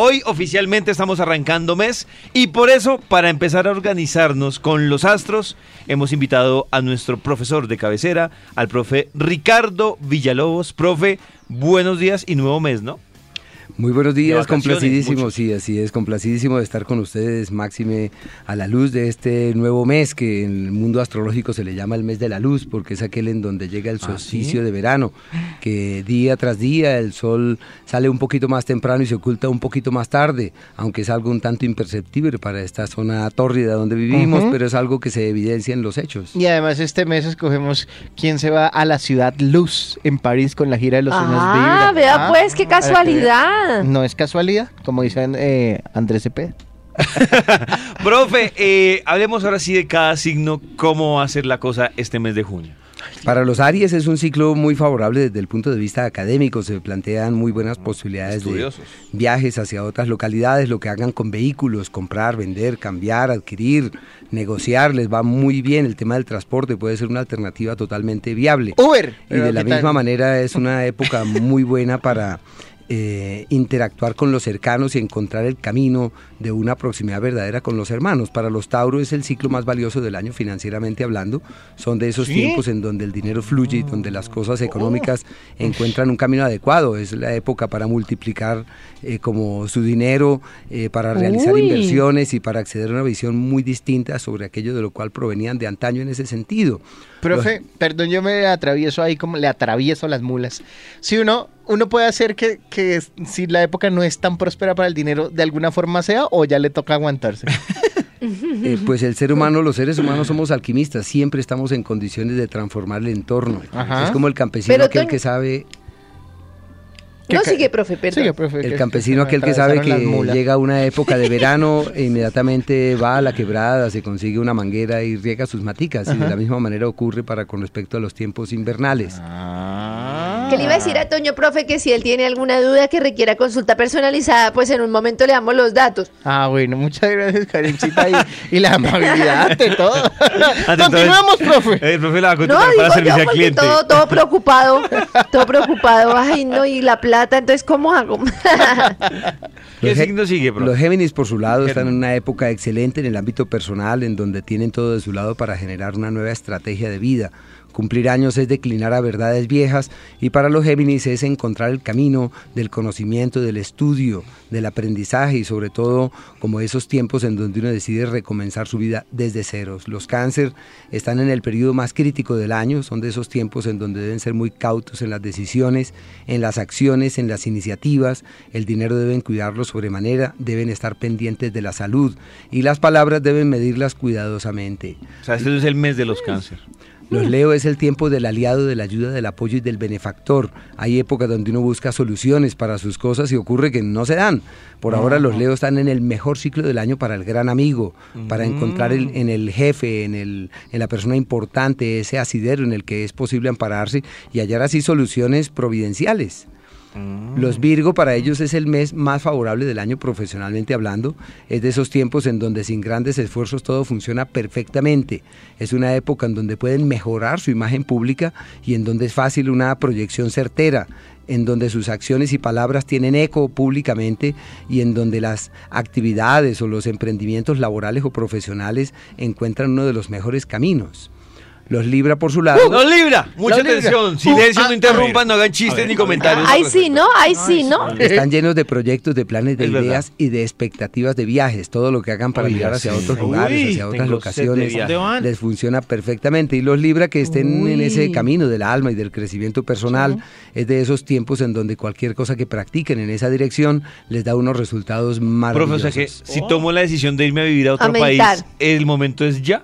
Hoy oficialmente estamos arrancando mes y por eso, para empezar a organizarnos con los astros, hemos invitado a nuestro profesor de cabecera, al profe Ricardo Villalobos. Profe, buenos días y nuevo mes, ¿no? Muy buenos días, complacidísimo, sí, así es, complacidísimo de estar con ustedes, máxime, a la luz de este nuevo mes que en el mundo astrológico se le llama el mes de la luz, porque es aquel en donde llega el ¿Ah, solsticio de verano, que día tras día el sol sale un poquito más temprano y se oculta un poquito más tarde, aunque es algo un tanto imperceptible para esta zona tórrida donde vivimos, pero es algo que se evidencia en los hechos. Y además este mes escogemos quién se va a la ciudad Luz en París con la gira de los sueños Ah, vea ah, pues, qué casualidad. No es casualidad, como dicen eh, Andrés Cepeda. Profe, eh, hablemos ahora sí de cada signo, cómo va a ser la cosa este mes de junio. Para los Aries es un ciclo muy favorable desde el punto de vista académico. Se plantean muy buenas posibilidades de viajes hacia otras localidades, lo que hagan con vehículos, comprar, vender, cambiar, adquirir, negociar, les va muy bien. El tema del transporte puede ser una alternativa totalmente viable. Uber. Y de la misma manera es una época muy buena para eh, interactuar con los cercanos y encontrar el camino de una proximidad verdadera con los hermanos. Para los Tauros es el ciclo más valioso del año financieramente hablando. Son de esos tiempos en donde el dinero fluye y donde las cosas económicas encuentran un camino adecuado. Es la época para multiplicar eh, como su dinero, eh, para realizar inversiones y para acceder a una visión muy distinta sobre aquello de lo cual provenían de antaño en ese sentido. Profe, perdón, yo me atravieso ahí como le atravieso las mulas. Si uno uno puede hacer que, que, si la época no es tan próspera para el dinero, de alguna forma sea, o ya le toca aguantarse. Eh, pues el ser humano, los seres humanos somos alquimistas, siempre estamos en condiciones de transformar el entorno. Es como el campesino aquel que sabe no, sigue, profe, perdón. el campesino, aquel que sabe que llega una época de verano e inmediatamente va a la quebrada, se consigue una manguera y riega sus maticas. Y de la misma manera ocurre para con respecto a los tiempos invernales. Ah. Que le iba a decir a Toño, profe, que si él tiene alguna duda que requiera consulta personalizada, pues en un momento le damos los datos. Ah, bueno, muchas gracias, Karencita, y, la amabilidad de todo. Continuamos, profe. El eh, profe la va a para servicio al cliente. Todo, todo preocupado, todo preocupado. Ay, no, y la plata entonces ¿cómo hago? ¿Qué signo sigue, Los Géminis, por su lado, están en una época excelente en el ámbito personal, en donde tienen todo de su lado para generar una nueva estrategia de vida. Cumplir años es declinar a verdades viejas y para los Géminis es encontrar el camino del conocimiento, del estudio, del aprendizaje y sobre todo como esos tiempos en donde uno decide recomenzar su vida desde ceros. Los cáncer están en el periodo más crítico del año, son de esos tiempos en donde deben ser muy cautos en las decisiones, en las acciones, en las iniciativas, el dinero deben cuidarlo sobremanera, deben estar pendientes de la salud y las palabras deben medirlas cuidadosamente. O sea, este es el mes de los cáncer. Los Leo es el tiempo del aliado, de la ayuda, del apoyo y del benefactor. Hay épocas donde uno busca soluciones para sus cosas y ocurre que no se dan. Por ahora los Leo están en el mejor ciclo del año para el gran amigo, para encontrar en el jefe, en, el, en la persona importante, ese asidero en el que es posible ampararse y hallar así soluciones providenciales. Mm. Los Virgo para ellos es el mes más favorable del año profesionalmente hablando. Es de esos tiempos en donde sin grandes esfuerzos todo funciona perfectamente. Es una época en donde pueden mejorar su imagen pública y en donde es fácil una proyección certera en donde sus acciones y palabras tienen eco públicamente y en donde las actividades o los emprendimientos laborales o profesionales encuentran uno de los mejores caminos. Los Libra por su lado. los Libra, mucha atención. Silencio, no interrumpan, no hagan chistes ni comentarios. Ahí sí, ¿no? Ahí sí, ¿no? Están llenos de proyectos, de planes, de ideas y de expectativas de viajes. Todo lo que hagan para llegar hacia otros lugares, hacia otras locaciones, les funciona perfectamente. Y los Libra que estén en ese camino del alma y del crecimiento personal, es de esos tiempos en donde cualquier cosa que practiquen en esa dirección les da unos resultados maravillosos. Profesor, que si tomo la decisión de irme a vivir a otro país, ¿el momento es ya?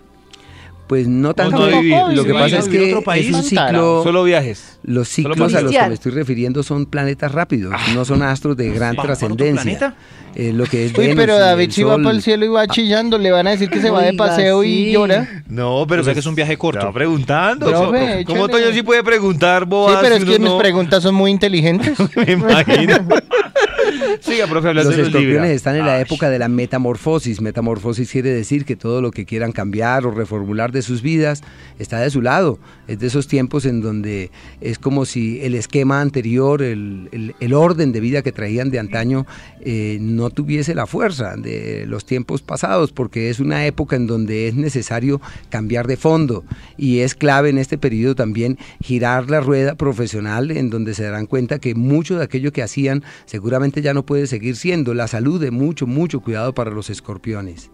Pues no tanto Lo que pasa es que es un ciclo. Solo viajes. Los ciclos a los que me estoy refiriendo son planetas rápidos, ah. no son astros de gran trascendencia. Eh, lo que es Uy, pero David si va para el cielo y va chillando, le van a decir que se va de paseo y llora. No, pero o que es un viaje corto. Estaba preguntando. ¿Cómo Toño sí puede preguntar, boas? Sí, pero es que mis preguntas son muy inteligentes. me imagino. Siga, profe, hablando Los escorpiones están en la época de la metamorfosis. Metamorfosis quiere decir que todo lo que quieran cambiar o reformular de sus vidas está de su lado. Es de esos tiempos en donde es como si el esquema anterior, el, el- el orden de vida que traían de antaño, eh, no tuviese la fuerza de los tiempos pasados, porque es una época en donde es necesario cambiar de fondo y es clave en este periodo también girar la rueda profesional en donde se darán cuenta que mucho de aquello que hacían seguramente ya no puede seguir siendo. La salud de mucho, mucho cuidado para los escorpiones.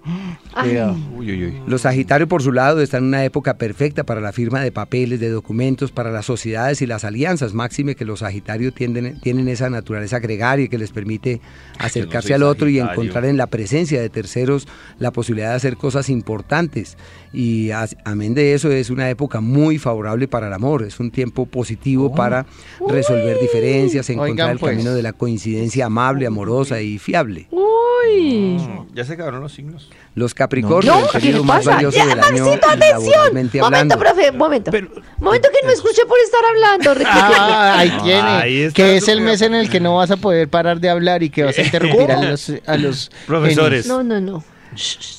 Ay, Uy, uy, uy. Los Sagitarios, por su lado, están en una época perfecta para la firma de papeles, de documentos, para las sociedades y las alianzas. Máxime que los Sagitarios tienden- tienen esa naturaleza gregaria que les permite acercarse al otro y encontrar en la presencia de terceros la posibilidad de hacer cosas importantes. Y amén de eso, es una época muy favorable para el amor. Es un tiempo positivo para resolver diferencias, encontrar Oigan, el pues. camino de la coincidencia amable, amorosa y fiable. Uy. Ya se acabaron los signos. Los Capricornios, No, el ¿qué le periodo más pasa? valioso Ya, del año Maxito, atención. laboralmente Momento, hablando. profe, momento. momento que no escuché por estar hablando. Ricky. Ah, ahí tiene. Ahí está que es el mes en el que no vas a poder parar de hablar y que vas a interrumpir a los, a los Profesores. No, no, no.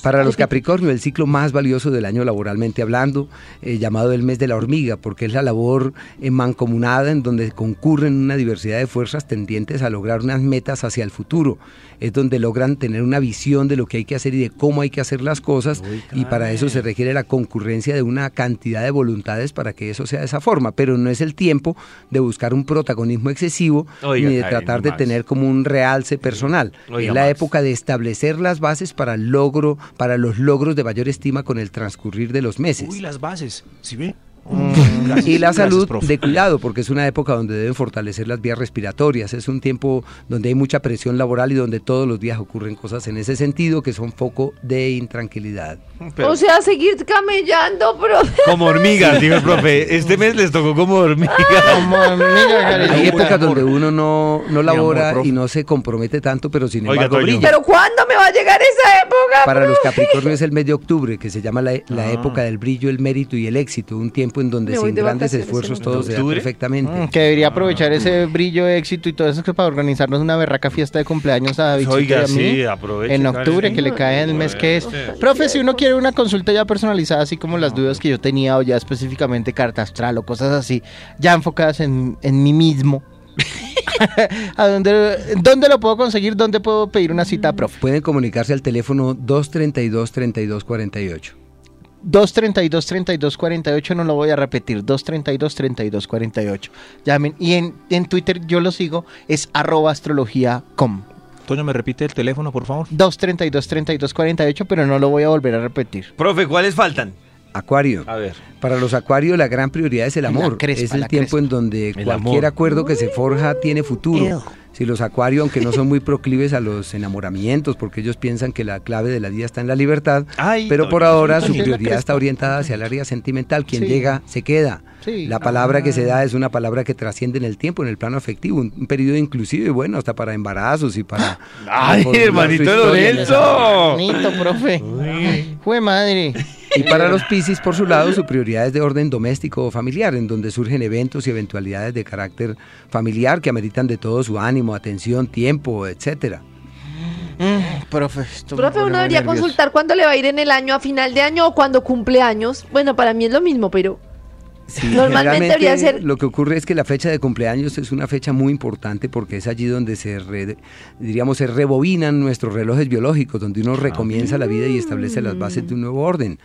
Para los Capricornio, el ciclo más valioso del año laboralmente hablando, eh, llamado el mes de la hormiga, porque es la labor eh, mancomunada en donde concurren una diversidad de fuerzas tendientes a lograr unas metas hacia el futuro. Es donde logran tener una visión de lo que hay que hacer y de cómo hay que hacer las cosas, y para eso se requiere la concurrencia de una cantidad de voluntades para que eso sea de esa forma. Pero no es el tiempo de buscar un protagonismo excesivo Oiga, ni de Karen, tratar de tener como un realce personal. Oiga, es la época de establecer las bases para el logro, para los logros de mayor estima con el transcurrir de los meses. Uy, las bases. ¿Sí ve? Y la salud de cuidado, porque es una época donde deben fortalecer las vías respiratorias. Es un tiempo donde hay mucha presión laboral y donde todos los días ocurren cosas en ese sentido que son foco de intranquilidad. Pero O sea, seguir camellando, profe. como hormigas, dijo el profe. Este mes les tocó como hormigas. Como amiga, Hay épocas donde uno no, no labora y no se compromete tanto, pero sin embargo brilla. Pero ¿cuándo me va a llegar esa época? Para los? Capricornios es el mes de octubre, que se llama la, la época del brillo, el mérito y el éxito, un tiempo en donde de grandes esfuerzos en todo se da octubre. perfectamente. Mm, Que debería aprovechar ese brillo, éxito y todo eso que para organizarnos una berraca fiesta de cumpleaños a David Oiga, y a mí. sí, aproveche. en octubre, que le cae en el mes que es. Sí. Profe, si uno quiere una consulta ya personalizada, así como las dudas que yo tenía, o ya específicamente carta astral o cosas así, ya enfocadas en, en mí mismo. ¿A dónde, dónde lo puedo conseguir? ¿Dónde puedo pedir una cita, profe? Pueden comunicarse al teléfono 232-3248. 232-3248, no lo voy a repetir, 232-3248. Llamen. Y en, en Twitter yo lo sigo, es arroba astrología.com. Toño, ¿me repite el teléfono, por favor? 232-3248, pero no lo voy a volver a repetir. Profe, ¿cuáles faltan? Acuario. A ver. Para los acuarios la gran prioridad es el La amor. crespa, es el la tiempo crespa. en donde El cualquier amor. acuerdo que se forja tiene futuro. Ew. Si los acuarios, aunque no son muy proclives a los enamoramientos, porque ellos piensan que la clave de la vida está en la libertad, Ay, pero por ahora su prioridad está orientada hacia el área sentimental. Quien Sí. llega, se queda. Sí. La palabra que se da es una palabra que trasciende en el tiempo, en el plano afectivo, un, un periodo inclusive, bueno, hasta para embarazos y para... Ay, hermanito Lorenzo. Bonito, profe. Jue madre. Y para los Piscis, por su lado, su prioridad es de orden doméstico o familiar, en donde surgen eventos y eventualidades de carácter familiar que ameritan de todo su ánimo, atención, tiempo, etcétera. Mm, profe, Profe, uno debería nervioso. consultar cuándo le va a ir en el año, a final de año o cuando cumple años. Bueno, para mí es lo mismo, pero Sí, Normalmente debería ser- Lo que ocurre es que la fecha de cumpleaños es una fecha muy importante porque es allí donde se, re- diríamos, se rebobinan nuestros relojes biológicos, donde uno recomienza la vida y establece las bases de un nuevo orden.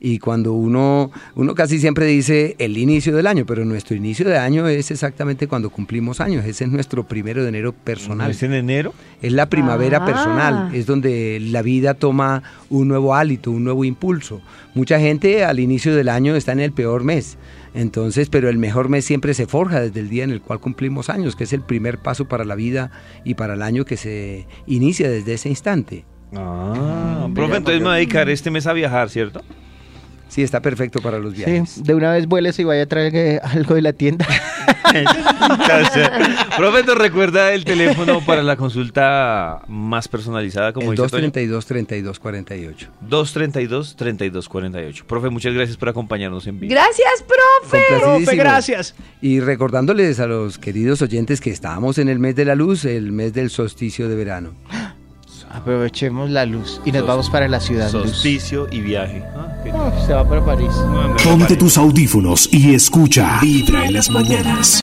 Y cuando uno, uno casi siempre dice el inicio del año, pero nuestro inicio de año es exactamente cuando cumplimos años. Ese es nuestro primero de enero personal. ¿Es en enero? Es la primavera Ah. personal, es donde la vida toma un nuevo hálito, un nuevo impulso. Mucha gente al inicio del año está en el peor mes, entonces, pero el mejor mes siempre se forja desde el día en el cual cumplimos años, que es el primer paso para la vida y para el año que se inicia desde ese instante. Ah, profe, entonces me voy a dedicar este mes a viajar, ¿cierto? Sí, está perfecto para los viajes. Sí, de una vez vueles y vaya a traer algo de la tienda. Profe, ¿nos recuerda el teléfono para la consulta más personalizada, como el dice Toño? 232-3248. 232-3248. Profe, muchas gracias por acompañarnos en vivo. Gracias, profe. Complacidísimo. gracias. Y recordándoles a los queridos oyentes que estamos en el mes de la luz, el mes del solsticio de verano. Aprovechemos la luz y nos vamos para la ciudad. Solsticio y viaje. Ah, Uf, se va para París. Ah, me Ponte tus audífonos y escucha Vibra en las mañanas.